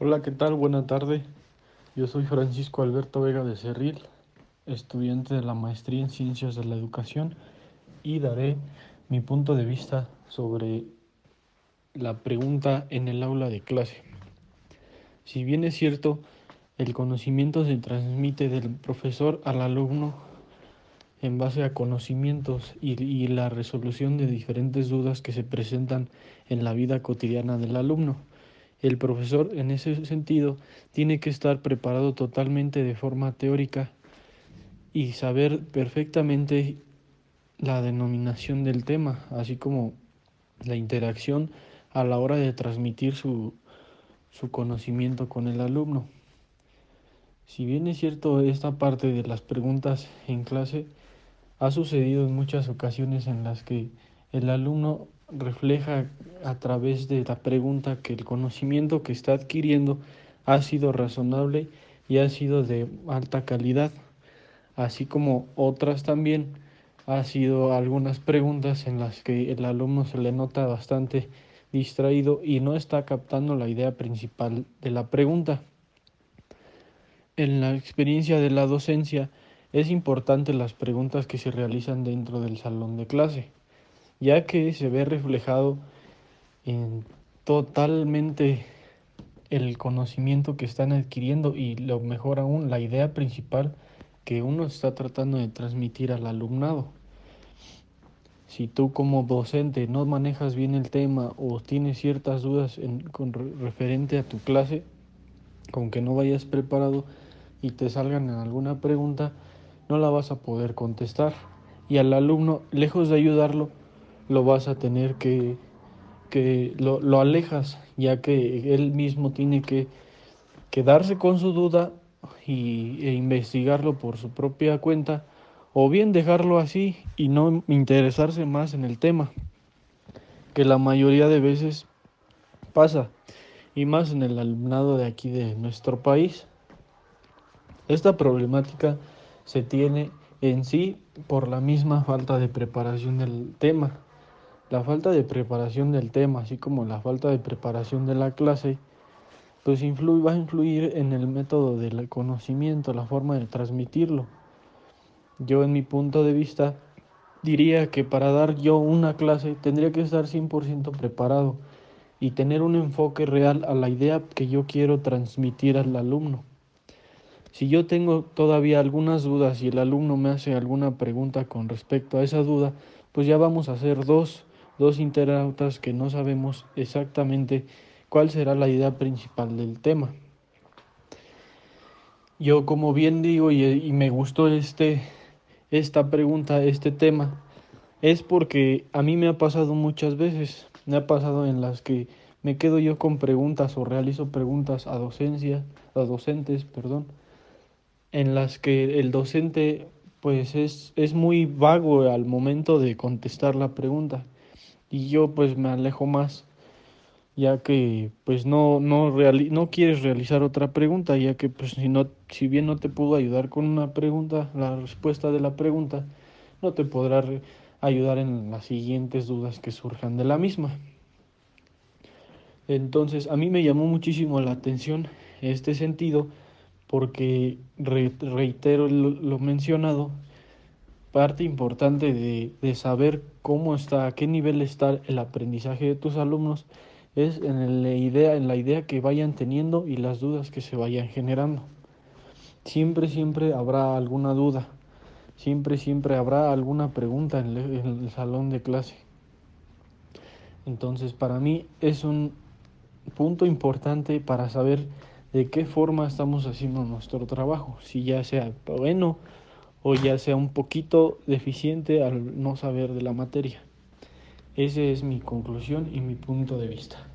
Hola, ¿qué tal? Buena tarde. Yo soy Francisco Alberto Vega de Cerril, estudiante de la maestría en Ciencias de la Educación y daré mi punto de vista sobre la pregunta en el aula de clase. Si bien es cierto, el conocimiento se transmite del profesor al alumno en base a conocimientos y, y la resolución de diferentes dudas que se presentan en la vida cotidiana del alumno. El profesor, en ese sentido, tiene que estar preparado totalmente de forma teórica y saber perfectamente la denominación del tema, así como la interacción a la hora de transmitir su, su conocimiento con el alumno. Si bien es cierto esta parte de las preguntas en clase, ha sucedido en muchas ocasiones en las que el alumno refleja a través de la pregunta que el conocimiento que está adquiriendo ha sido razonable y ha sido de alta calidad, así como otras también ha sido algunas preguntas en las que el alumno se le nota bastante distraído y no está captando la idea principal de la pregunta. En la experiencia de la docencia es importante las preguntas que se realizan dentro del salón de clase ya que se ve reflejado en totalmente el conocimiento que están adquiriendo y lo mejor aún la idea principal que uno está tratando de transmitir al alumnado. Si tú como docente no manejas bien el tema o tienes ciertas dudas en, con referente a tu clase, con que no vayas preparado y te salgan en alguna pregunta, no la vas a poder contestar. Y al alumno, lejos de ayudarlo, lo vas a tener que, que lo, lo alejas, ya que él mismo tiene que quedarse con su duda y, e investigarlo por su propia cuenta, o bien dejarlo así y no interesarse más en el tema, que la mayoría de veces pasa, y más en el alumnado de aquí de nuestro país. Esta problemática se tiene en sí por la misma falta de preparación del tema. La falta de preparación del tema, así como la falta de preparación de la clase, pues influye, va a influir en el método del conocimiento, la forma de transmitirlo. Yo en mi punto de vista diría que para dar yo una clase tendría que estar 100% preparado y tener un enfoque real a la idea que yo quiero transmitir al alumno. Si yo tengo todavía algunas dudas y el alumno me hace alguna pregunta con respecto a esa duda, pues ya vamos a hacer dos dos internautas que no sabemos exactamente cuál será la idea principal del tema. Yo como bien digo y, y me gustó este, esta pregunta, este tema, es porque a mí me ha pasado muchas veces, me ha pasado en las que me quedo yo con preguntas o realizo preguntas a docencia, a docentes, perdón, en las que el docente pues es, es muy vago al momento de contestar la pregunta y yo pues me alejo más ya que pues no no no quieres realizar otra pregunta ya que pues si no si bien no te pudo ayudar con una pregunta la respuesta de la pregunta no te podrá ayudar en las siguientes dudas que surjan de la misma. Entonces a mí me llamó muchísimo la atención este sentido porque reitero lo mencionado parte importante de, de, saber cómo está, a qué nivel está el aprendizaje de tus alumnos es en la idea, en la idea que vayan teniendo y las dudas que se vayan generando. Siempre, siempre habrá alguna duda, siempre, siempre habrá alguna pregunta en el, en el salón de clase. Entonces, para mí es un punto importante para saber de qué forma estamos haciendo nuestro trabajo, si ya sea bueno o ya sea un poquito deficiente al no saber de la materia. Esa es mi conclusión y mi punto de vista.